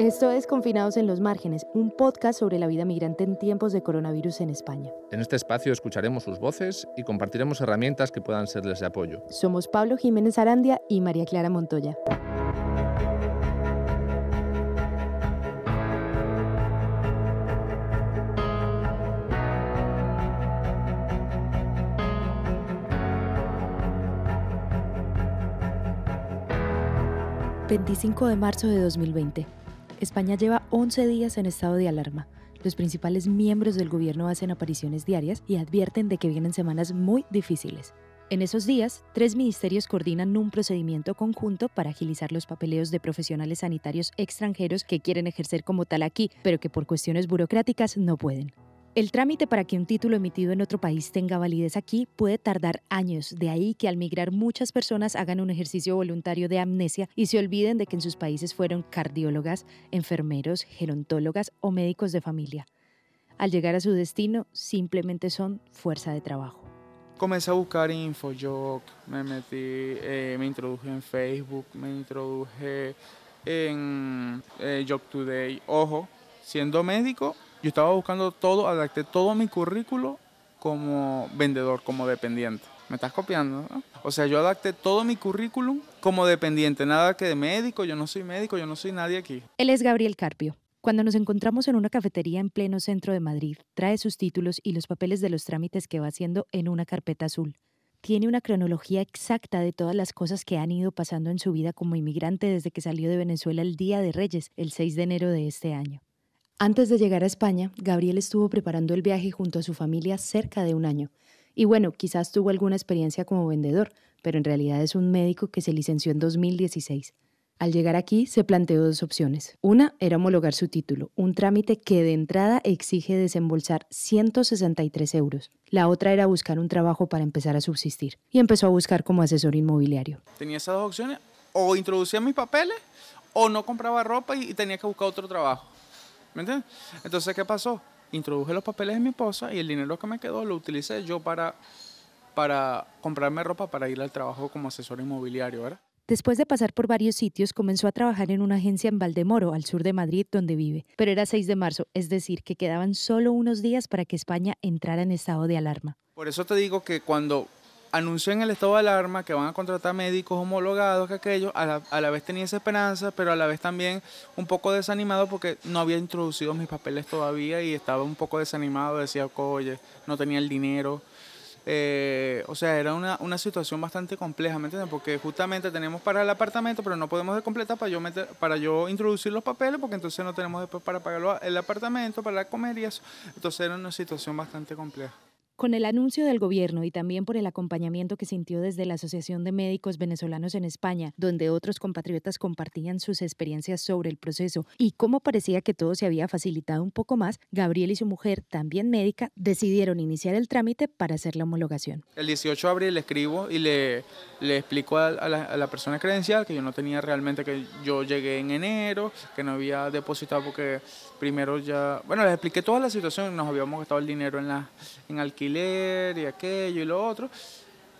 Esto es Confinados en los Márgenes, un podcast sobre la vida migrante en tiempos de coronavirus en España. En este espacio escucharemos sus voces y compartiremos herramientas que puedan serles de apoyo. Somos Pablo Jiménez Arandia y María Clara Montoya. ...25 de marzo de 2020... España lleva 11 días en estado de alarma. Los principales miembros del gobierno hacen apariciones diarias y advierten de que vienen semanas muy difíciles. En esos días, tres ministerios coordinan un procedimiento conjunto para agilizar los papeleos de profesionales sanitarios extranjeros que quieren ejercer como tal aquí, pero que por cuestiones burocráticas no pueden. El trámite para que un título emitido en otro país tenga validez aquí puede tardar años, de ahí que al migrar muchas personas hagan un ejercicio voluntario de amnesia y se olviden de que en sus países fueron cardiólogas, enfermeros, gerontólogas o médicos de familia. Al llegar a su destino, simplemente son fuerza de trabajo. Comencé a buscar info, me metí, eh, me introduje en Facebook, me introduje en eh, Job Today. Ojo, siendo médico, yo estaba buscando todo, adapté todo mi currículo como vendedor, como dependiente. ¿Me estás copiando? O sea, yo adapté todo mi currículum como dependiente, nada que de médico, yo no soy médico, yo no soy nadie aquí. Él es Gabriel Carpio. Cuando nos encontramos en una cafetería en pleno centro de Madrid, trae sus títulos y los papeles de los trámites que va haciendo en una carpeta azul. Tiene una cronología exacta de todas las cosas que han ido pasando en su vida como inmigrante desde que salió de Venezuela el Día de Reyes, el 6 de enero de este año. Antes de llegar a España, Gabriel estuvo preparando el viaje junto a su familia cerca de un año. Y bueno, quizás tuvo alguna experiencia como vendedor, pero en realidad es un médico que se licenció en 2016. Al llegar aquí se planteó dos opciones. Una era homologar su título, un trámite que de entrada exige desembolsar 163 euros. La otra era buscar un trabajo para empezar a subsistir. Y empezó a buscar como asesor inmobiliario. Tenía esas dos opciones, o introducía mis papeles, o no compraba ropa y tenía que buscar otro trabajo. ¿Me entiendes? Entonces, ¿qué pasó? Introduje los papeles de mi esposa y el dinero que me quedó lo utilicé yo para, para comprarme ropa para ir al trabajo como asesor inmobiliario, ¿verdad? Después de pasar por varios sitios, comenzó a trabajar en una agencia en Valdemoro, al sur de Madrid, donde vive. Pero era 6 de marzo, es decir, que quedaban solo unos días para que España entrara en estado de alarma. Por eso te digo que cuando anunció en el estado de alarma que van a contratar médicos homologados, que aquello, a la, vez tenía esa esperanza, pero a la vez también un poco desanimado porque no había introducido mis papeles todavía y estaba un poco desanimado, decía, oye, no tenía el dinero. Eh, o sea, era una, una, situación bastante compleja, ¿me entiendes? Porque justamente tenemos para el apartamento, pero no podemos completar para yo, meter, para yo introducir los papeles, porque entonces no tenemos después para pagar el apartamento, para comer y eso. Entonces era una situación bastante compleja. Con el anuncio del gobierno y también por el acompañamiento que sintió desde la Asociación de Médicos Venezolanos en España, donde otros compatriotas compartían sus experiencias sobre el proceso y cómo parecía que todo se había facilitado un poco más, Gabriel y su mujer, también médica, decidieron iniciar el trámite para hacer la homologación. El 18 de abril le escribo y le, le explico a, la, a la persona credencial que yo no tenía realmente, que yo llegué en enero, que no había depositado porque primero ya, bueno, les expliqué toda la situación, nos habíamos gastado el dinero en, la, en alquiler y aquello y lo otro.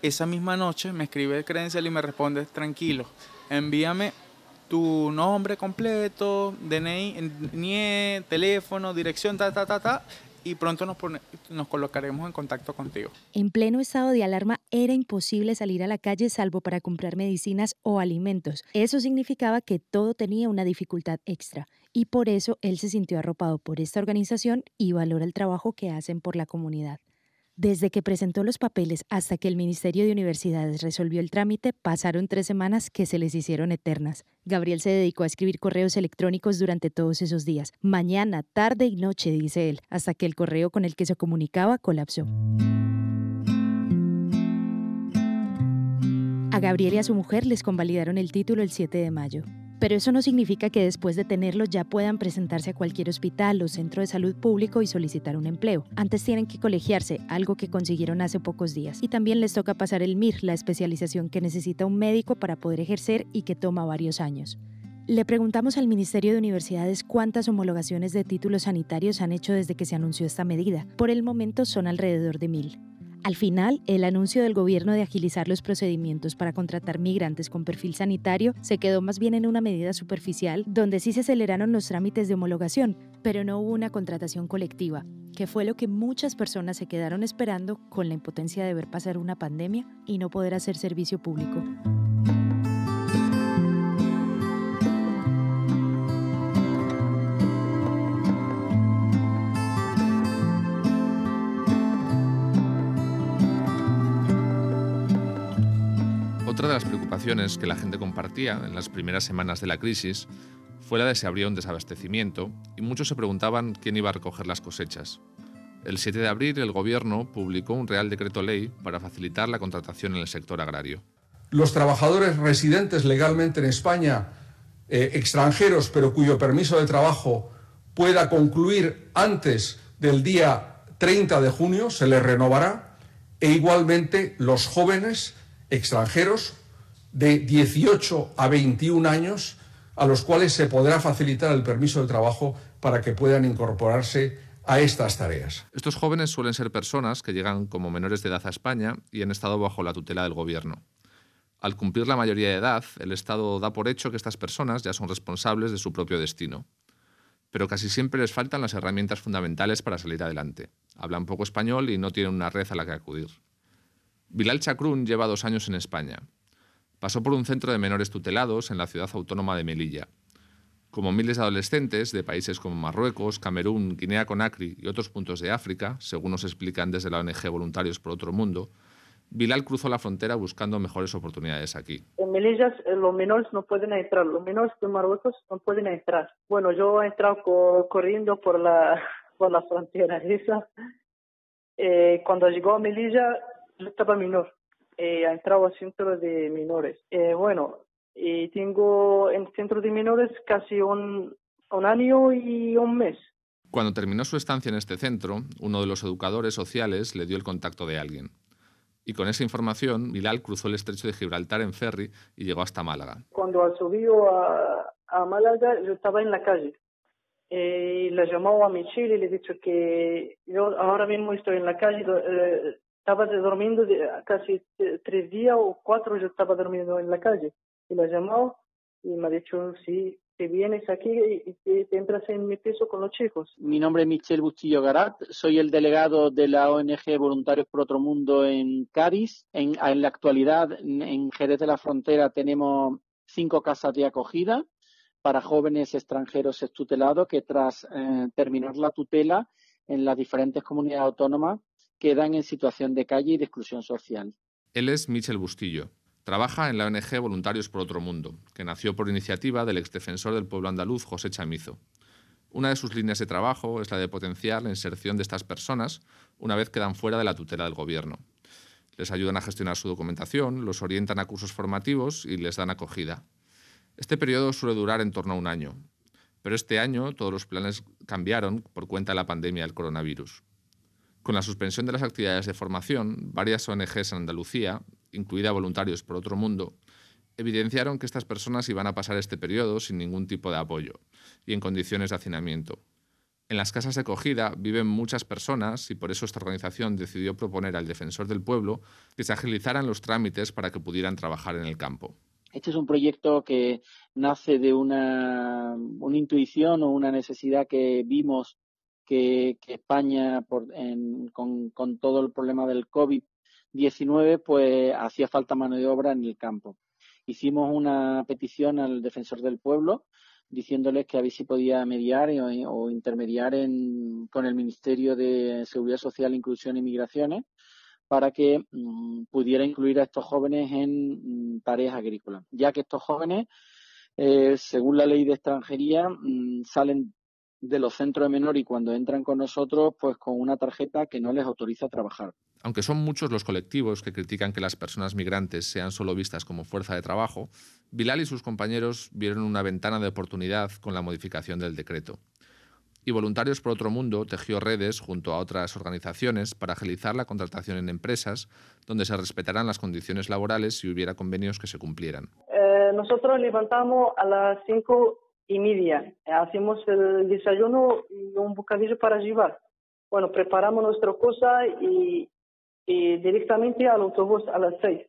Esa misma noche me escribe credencial y me responde, tranquilo, envíame tu nombre completo, DNI, NIE, teléfono, dirección, ta, ta, ta, ta, y pronto nos, nos colocaremos en contacto contigo. En pleno estado de alarma era imposible salir a la calle salvo para comprar medicinas o alimentos. Eso significaba que todo tenía una dificultad extra y por eso él se sintió arropado por esta organización y valora el trabajo que hacen por la comunidad. Desde que presentó los papeles hasta que el Ministerio de Universidades resolvió el trámite, pasaron tres semanas que se les hicieron eternas. Gabriel se dedicó a escribir correos electrónicos durante todos esos días, mañana, tarde y noche, dice él, hasta que el correo con el que se comunicaba colapsó. A Gabriel y a su mujer les convalidaron el título el 7 de mayo. Pero eso no significa que después de tenerlo ya puedan presentarse a cualquier hospital o centro de salud público y solicitar un empleo. Antes tienen que colegiarse, algo que consiguieron hace pocos días. Y también les toca pasar el MIR, la especialización que necesita un médico para poder ejercer y que toma varios años. Le preguntamos al Ministerio de Universidades cuántas homologaciones de títulos sanitarios han hecho desde que se anunció esta medida. Por el momento son alrededor de mil. Al final, el anuncio del gobierno de agilizar los procedimientos para contratar migrantes con perfil sanitario se quedó más bien en una medida superficial donde sí se aceleraron los trámites de homologación, pero no hubo una contratación colectiva, que fue lo que muchas personas se quedaron esperando con la impotencia de ver pasar una pandemia y no poder hacer servicio público. Otra de las preocupaciones que la gente compartía en las primeras semanas de la crisis fue la de si habría un desabastecimiento y muchos se preguntaban quién iba a recoger las cosechas. El 7 de abril el Gobierno publicó un Real Decreto Ley para facilitar la contratación en el sector agrario. Los trabajadores residentes legalmente en España, eh, extranjeros pero cuyo permiso de trabajo pueda concluir antes del día 30 de junio, se les renovará, e igualmente los jóvenes extranjeros de 18 a 21 años a los cuales se podrá facilitar el permiso de trabajo para que puedan incorporarse a estas tareas. Estos jóvenes suelen ser personas que llegan como menores de edad a España y han estado bajo la tutela del Gobierno. Al cumplir la mayoría de edad, el Estado da por hecho que estas personas ya son responsables de su propio destino. Pero casi siempre les faltan las herramientas fundamentales para salir adelante. Hablan poco español y no tienen una red a la que acudir. Bilal Chacrún lleva dos años en España. Pasó por un centro de menores tutelados en la ciudad autónoma de Melilla. Como miles de adolescentes de países como Marruecos, Camerún, Guinea Conakry y otros puntos de África, según nos explican desde la ONG Voluntarios por Otro Mundo, Bilal cruzó la frontera buscando mejores oportunidades aquí. En Melilla eh, los menores no pueden entrar, los menores de Marruecos no pueden entrar. Bueno, yo he entrado corriendo por la, por la frontera esa. Eh, cuando llegó a Melilla yo estaba menor, eh, entrado al centro de menores. Eh, bueno, tengo en centro de menores casi un, un año y un mes. Cuando terminó su estancia en este centro, uno de los educadores sociales le dio el contacto de alguien. Y con esa información, Bilal cruzó el estrecho de Gibraltar en ferry y llegó hasta Málaga. Cuando subió a, a Málaga, yo estaba en la calle. Eh, y le llamó a Michelle y le dicho que yo ahora mismo estoy en la calle, eh, estaba durmiendo casi tres días o cuatro, yo estaba durmiendo en la calle. Y la llamó y me ha dicho, sí, te vienes aquí y te, entras en mi peso con los chicos. Mi nombre es Michel Bustillo Garat, soy el delegado de la ONG Voluntarios por Otro Mundo en Cádiz. En, la actualidad, en Jerez de la Frontera tenemos cinco casas de acogida para jóvenes extranjeros estutelados que tras eh, terminar la tutela en las diferentes comunidades autónomas quedan en situación de calle y de exclusión social. Él es Michel Bustillo. Trabaja en la ONG Voluntarios por Otro Mundo, que nació por iniciativa del exdefensor del pueblo andaluz José Chamizo. Una de sus líneas de trabajo es la de potenciar la inserción de estas personas una vez quedan fuera de la tutela del gobierno. Les ayudan a gestionar su documentación, los orientan a cursos formativos y les dan acogida. Este periodo suele durar en torno a un año, pero este año todos los planes cambiaron por cuenta de la pandemia del coronavirus. Con la suspensión de las actividades de formación, varias ONGs en Andalucía, incluida Voluntarios por Otro Mundo, evidenciaron que estas personas iban a pasar este periodo sin ningún tipo de apoyo y en condiciones de hacinamiento. En las casas de acogida viven muchas personas y por eso esta organización decidió proponer al defensor del pueblo que se agilizaran los trámites para que pudieran trabajar en el campo. Este es un proyecto que nace de una, una intuición o una necesidad que vimos que, España, con, todo el problema del COVID-19, pues hacía falta mano de obra en el campo. Hicimos una petición al defensor del pueblo diciéndoles que a ver si podía mediar o, intermediar con el Ministerio de Seguridad Social, Inclusión y Migraciones para que mm, pudiera incluir a estos jóvenes en mm, tareas agrícolas, ya que estos jóvenes, eh, según la ley de extranjería, mm, salen de los centros de menor y cuando entran con nosotros, pues con una tarjeta que no les autoriza a trabajar. Aunque son muchos los colectivos que critican que las personas migrantes sean solo vistas como fuerza de trabajo, Bilal y sus compañeros vieron una ventana de oportunidad con la modificación del decreto. Y Voluntarios por Otro Mundo tejió redes junto a otras organizaciones para agilizar la contratación en empresas donde se respetaran las condiciones laborales si hubiera convenios que se cumplieran. Eh, nosotros levantamos a las 5 y media. Hacemos el desayuno y un bocadillo para llevar. Bueno, preparamos nuestra cosa y, y directamente al autobús a las 6.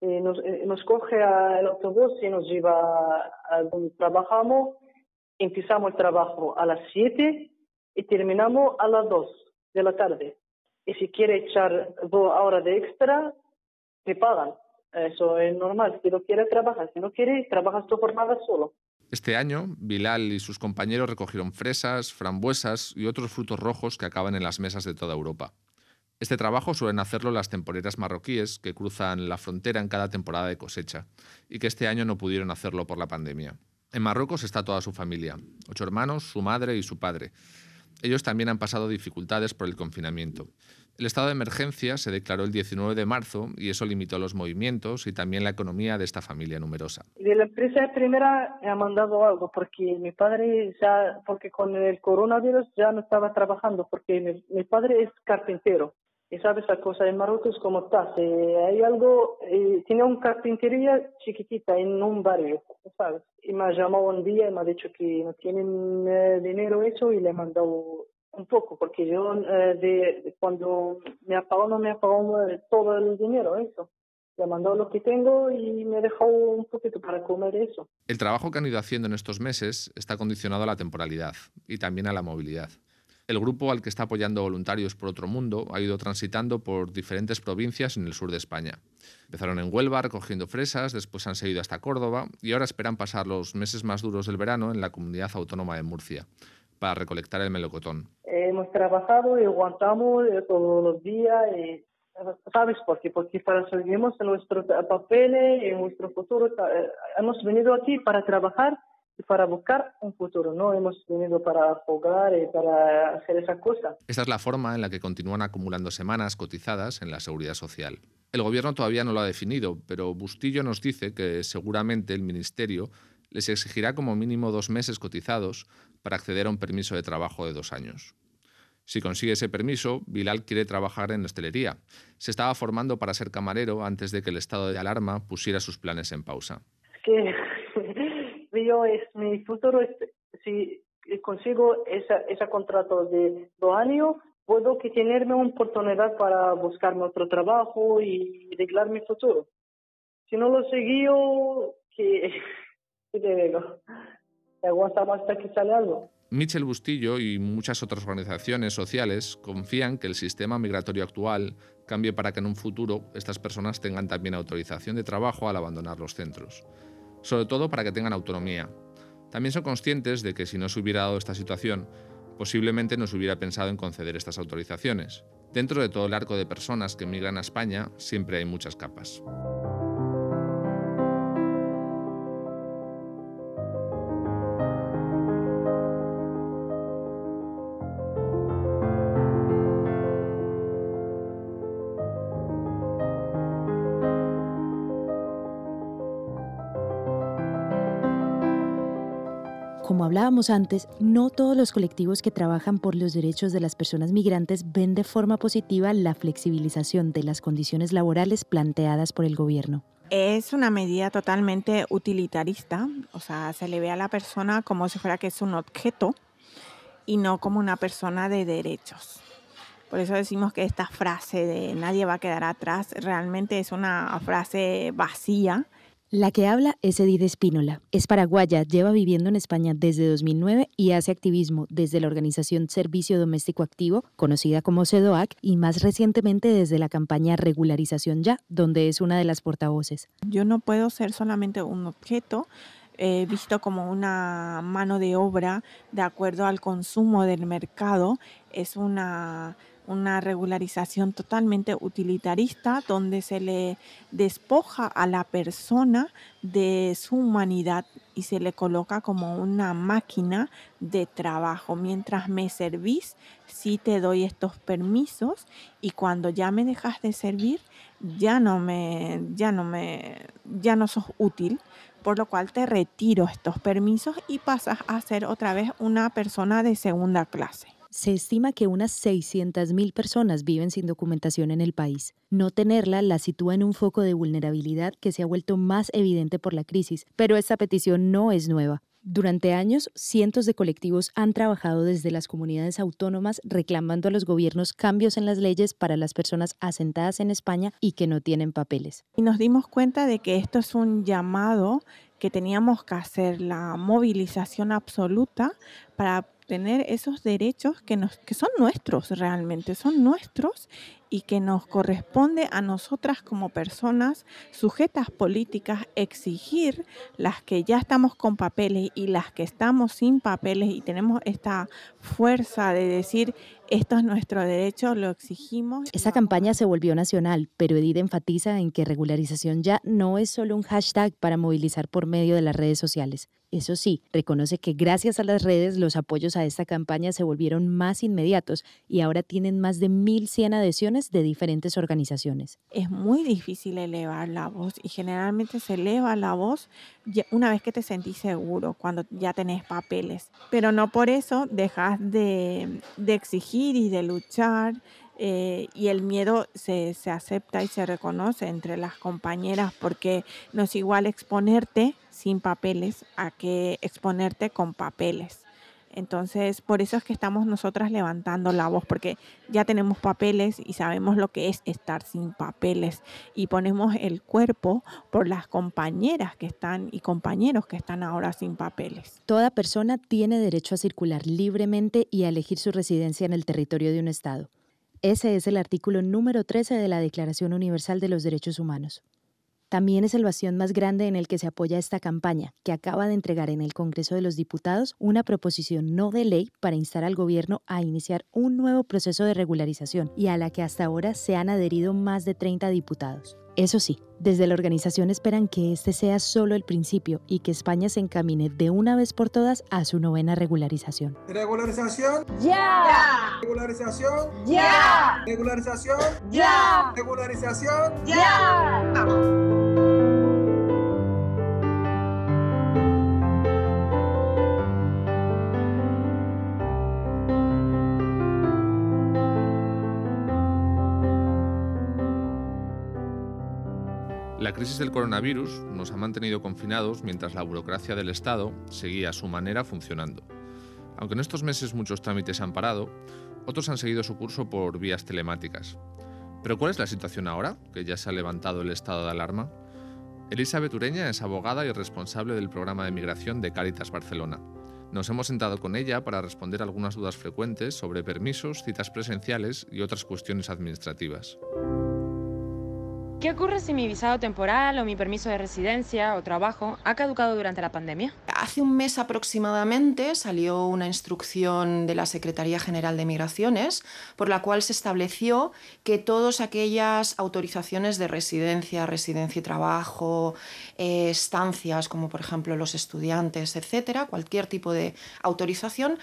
nos, nos coge el autobús y nos lleva a donde trabajamos. Empezamos el trabajo a las 7 y terminamos a las 2 de la tarde. Y si quiere echar dos horas de extra, te pagan. Eso es normal. Si no quiere, trabajar. Si no quiere, trabajas tu jornada solo. Este año, Bilal y sus compañeros recogieron fresas, frambuesas y otros frutos rojos que acaban en las mesas de toda Europa. Este trabajo suelen hacerlo las temporeras marroquíes que cruzan la frontera en cada temporada de cosecha y que este año no pudieron hacerlo por la pandemia. En Marruecos está toda su familia, ocho hermanos, su madre y su padre. Ellos también han pasado dificultades por el confinamiento. El estado de emergencia se declaró el 19 de marzo y eso limitó los movimientos y también la economía de esta familia numerosa. De la empresa primera me ha mandado algo porque mi padre ya, porque con el coronavirus ya no estaba trabajando porque mi padre es carpintero y sabes la cosa en Marruecos como está. hay algo, eh, tiene una carpintería chiquitita en un barrio, ¿sabes? Y me ha llamado un día y me ha dicho que no tienen eh, dinero eso y le he mandado un poco, porque yo eh, de, cuando me ha pagado no me ha pagado todo el dinero, eso. Le mandado lo que tengo y me dejado un poquito para comer eso. El trabajo que han ido haciendo en estos meses está condicionado a la temporalidad y también a la movilidad. El grupo al que está apoyando Voluntarios por Otro Mundo ha ido transitando por diferentes provincias en el sur de España. Empezaron en Huelva recogiendo fresas, después han seguido hasta Córdoba y ahora esperan pasar los meses más duros del verano en la comunidad autónoma de Murcia para recolectar el melocotón. Hemos trabajado y aguantamos eh, todos los días. Y, ¿Sabes por qué? Porque para seguimos nuestros papeles y nuestro futuro. Eh, hemos venido aquí para trabajar para buscar un futuro. No hemos venido para jugar y para hacer esa cosa. Esta es la forma en la que continúan acumulando semanas cotizadas en la seguridad social. El gobierno todavía no lo ha definido, pero Bustillo nos dice que seguramente el ministerio les exigirá como mínimo dos meses cotizados para acceder a un permiso de trabajo de dos años. Si consigue ese permiso, Bilal quiere trabajar en hostelería. Se estaba formando para ser camarero antes de que el estado de alarma pusiera sus planes en pausa. Que yo es mi futuro si consigo ese ese contrato de dos años puedo que tenerme una oportunidad para buscarme otro trabajo y arreglar mi futuro si no lo seguí que te digo aguantamos hasta que sale algo Michel Bustillo y muchas otras organizaciones sociales confían que el sistema migratorio actual cambie para que en un futuro estas personas tengan también autorización de trabajo al abandonar los centros sobre todo para que tengan autonomía. También son conscientes de que si no se hubiera dado esta situación, posiblemente no se hubiera pensado en conceder estas autorizaciones. Dentro de todo el arco de personas que migran a España, siempre hay muchas capas. Hablábamos antes, no todos los colectivos que trabajan por los derechos de las personas migrantes ven de forma positiva la flexibilización de las condiciones laborales planteadas por el gobierno. Es una medida totalmente utilitarista, o sea, se le ve a la persona como si fuera que es un objeto y no como una persona de derechos. Por eso decimos que esta frase de nadie va a quedar atrás realmente es una frase vacía la que habla es Edith Espínola. Es paraguaya, lleva viviendo en España desde 2009 y hace activismo desde la organización Servicio Doméstico Activo, conocida como CEDOAC, y más recientemente desde la campaña Regularización Ya, donde es una de las portavoces. Yo no puedo ser solamente un objeto visto como una mano de obra de acuerdo al consumo del mercado. Es una una regularización totalmente utilitarista donde se le despoja a la persona de su humanidad y se le coloca como una máquina de trabajo. Mientras me servís, sí te doy estos permisos y cuando ya me dejas de servir, ya no me, ya no me, ya no sos útil, por lo cual te retiro estos permisos y pasas a ser otra vez una persona de segunda clase. Se estima que unas 600.000 personas viven sin documentación en el país. No tenerla la sitúa en un foco de vulnerabilidad que se ha vuelto más evidente por la crisis, pero esta petición no es nueva. Durante años, cientos de colectivos han trabajado desde las comunidades autónomas reclamando a los gobiernos cambios en las leyes para las personas asentadas en España y que no tienen papeles. Y nos dimos cuenta de que esto es un llamado que teníamos que hacer, la movilización absoluta para tener esos derechos que, nos, que son nuestros realmente, son nuestros y que nos corresponde a nosotras como personas sujetas políticas exigir las que ya estamos con papeles y las que estamos sin papeles y tenemos esta fuerza de decir esto es nuestro derecho, lo exigimos. Esa campaña se volvió nacional, pero Edith enfatiza en que regularización ya no es solo un hashtag para movilizar por medio de las redes sociales. Eso sí, reconoce que gracias a las redes los apoyos a esta campaña se volvieron más inmediatos y ahora tienen más de 1.100 adhesiones de diferentes organizaciones. Es muy difícil elevar la voz y generalmente se eleva la voz una vez que te sentís seguro, cuando ya tenés papeles. Pero no por eso dejas de, exigir y de luchar. Eh, y el miedo se, se acepta y se reconoce entre las compañeras porque no es igual exponerte sin papeles a que exponerte con papeles. Entonces, por eso es que estamos nosotras levantando la voz, porque ya tenemos papeles y sabemos lo que es estar sin papeles y ponemos el cuerpo por las compañeras que están y compañeros que están ahora sin papeles. Toda persona tiene derecho a circular libremente y a elegir su residencia en el territorio de un Estado. Ese es el artículo número 13 de la Declaración Universal de los Derechos Humanos. También es el bastión más grande en el que se apoya esta campaña, que acaba de entregar en el Congreso de los Diputados una proposición no de ley para instar al gobierno a iniciar un nuevo proceso de regularización y a la que hasta ahora se han adherido más de 30 diputados. Eso sí, desde la organización esperan que este sea solo el principio y que España se encamine de una vez por todas a su novena regularización. Regularización. Ya. Regularización. Ya. Regularización. Ya. Regularización. Ya. La crisis del coronavirus nos ha mantenido confinados mientras la burocracia del Estado seguía a su manera funcionando. Aunque en estos meses muchos trámites han parado, otros han seguido su curso por vías telemáticas. Pero ¿cuál es la situación ahora, que ya se ha levantado el estado de alarma? Elizabeth Ureña es abogada y responsable del programa de migración de Cáritas Barcelona. Nos hemos sentado con ella para responder algunas dudas frecuentes sobre permisos, citas presenciales y otras cuestiones administrativas. ¿Qué ocurre si mi visado temporal o mi permiso de residencia o trabajo ha caducado durante la pandemia? Hace un mes aproximadamente salió una instrucción de la Secretaría General de Migraciones por la cual se estableció que todas aquellas autorizaciones de residencia, residencia y trabajo, eh, estancias como por ejemplo los estudiantes, etcétera, cualquier tipo de autorización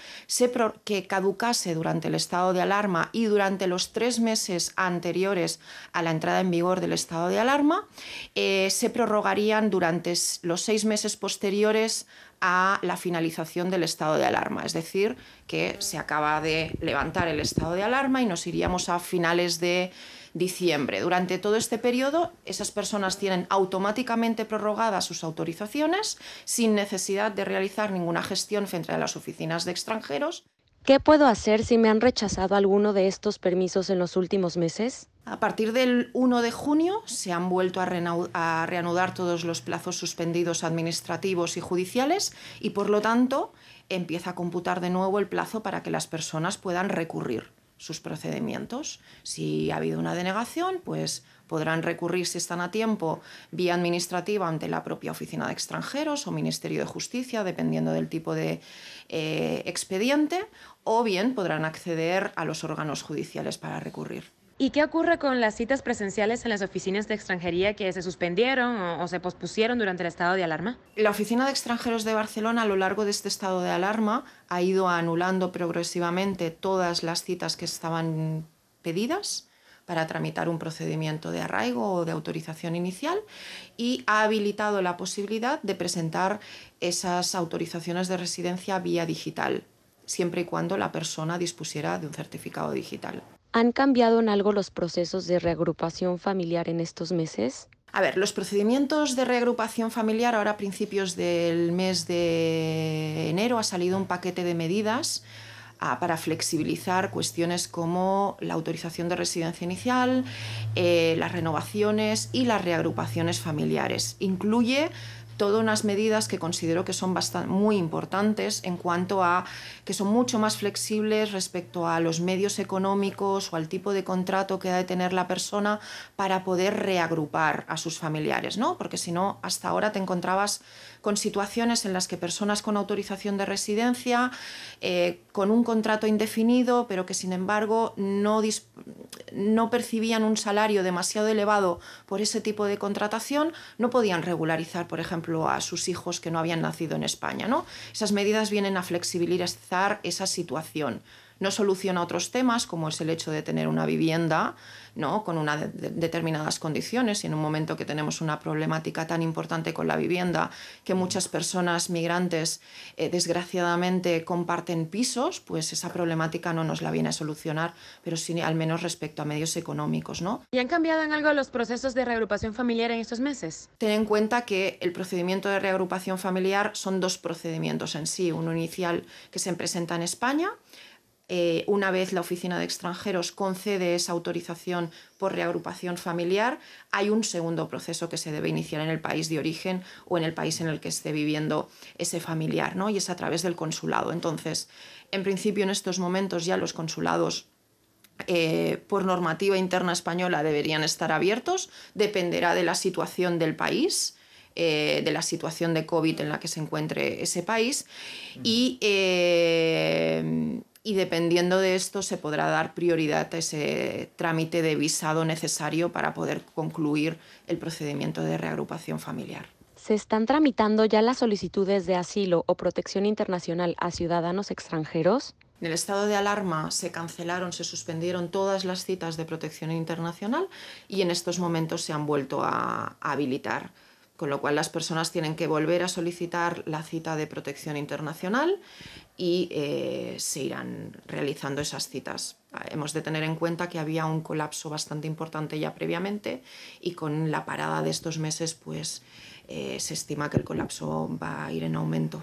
que caducase durante el estado de alarma y durante los tres meses anteriores a la entrada en vigor del estado estado de alarma, eh, se prorrogarían durante los seis meses posteriores a la finalización del estado de alarma. Es decir, que se acaba de levantar el estado de alarma y nos iríamos a finales de diciembre. Durante todo este periodo, esas personas tienen automáticamente prorrogadas sus autorizaciones sin necesidad de realizar ninguna gestión frente a las oficinas de extranjeros. ¿Qué puedo hacer si me han rechazado alguno de estos permisos en los últimos meses? A partir del 1 de junio se han vuelto a, reanudar todos los plazos suspendidos administrativos y judiciales y por lo tanto empieza a computar de nuevo el plazo para que las personas puedan recurrir sus procedimientos. Si ha habido una denegación, pues podrán recurrir, si están a tiempo, vía administrativa ante la propia Oficina de Extranjeros o Ministerio de Justicia, dependiendo del tipo de eh, expediente, o bien podrán acceder a los órganos judiciales para recurrir. ¿Y qué ocurre con las citas presenciales en las oficinas de extranjería que se suspendieron o, se pospusieron durante el estado de alarma? La Oficina de Extranjeros de Barcelona a lo largo de este estado de alarma ha ido anulando progresivamente todas las citas que estaban pedidas para tramitar un procedimiento de arraigo o de autorización inicial y ha habilitado la posibilidad de presentar esas autorizaciones de residencia vía digital, siempre y cuando la persona dispusiera de un certificado digital. ¿Han cambiado en algo los procesos de reagrupación familiar en estos meses? A ver, los procedimientos de reagrupación familiar, ahora a principios del mes de enero ha salido un paquete de medidas para flexibilizar cuestiones como la autorización de residencia inicial, eh, las renovaciones y las reagrupaciones familiares. Incluye todas unas medidas que considero que son bastante, muy importantes en cuanto a que son mucho más flexibles respecto a los medios económicos o al tipo de contrato que ha de tener la persona para poder reagrupar a sus familiares, ¿no? Porque si no, hasta ahora te encontrabas con situaciones en las que personas con autorización de residencia, eh, con un contrato indefinido, pero que sin embargo no, no percibían un salario demasiado elevado por ese tipo de contratación, no podían regularizar, por ejemplo, a sus hijos que no habían nacido en España. ¿no? Esas medidas vienen a flexibilizar esa situación no soluciona otros temas, como es el hecho de tener una vivienda ¿no? con unas determinadas condiciones y en un momento que tenemos una problemática tan importante con la vivienda que muchas personas migrantes eh, desgraciadamente comparten pisos, pues esa problemática no nos la viene a solucionar, pero sí al menos respecto a medios económicos. ¿no? ¿Y han cambiado en algo los procesos de reagrupación familiar en estos meses? Ten en cuenta que el procedimiento de reagrupación familiar son dos procedimientos en sí, uno inicial que se presenta en España, eh, una vez la Oficina de Extranjeros concede esa autorización por reagrupación familiar, hay un segundo proceso que se debe iniciar en el país de origen o en el país en el que esté viviendo ese familiar, ¿no? y es a través del consulado. Entonces, en principio, en estos momentos ya los consulados eh, por normativa interna española deberían estar abiertos, dependerá de la situación del país. Eh, de la situación de COVID en la que se encuentre ese país y y dependiendo de esto se podrá dar prioridad a ese trámite de visado necesario para poder concluir el procedimiento de reagrupación familiar. ¿Se están tramitando ya las solicitudes de asilo o protección internacional a ciudadanos extranjeros? En el estado de alarma se cancelaron, se suspendieron todas las citas de protección internacional y en estos momentos se han vuelto a, habilitar con lo cual las personas tienen que volver a solicitar la cita de protección internacional y eh, se irán realizando esas citas. Hemos de tener en cuenta que había un colapso bastante importante ya previamente y con la parada de estos meses pues eh, se estima que el colapso va a ir en aumento.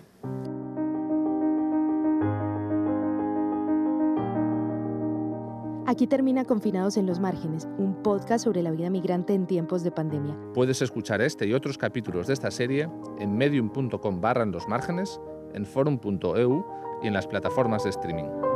Aquí termina Confinados en los Márgenes, un podcast sobre la vida migrante en tiempos de pandemia. Puedes escuchar este y otros capítulos de esta serie en medium.com barra en los márgenes, en forum.eu y en las plataformas de streaming.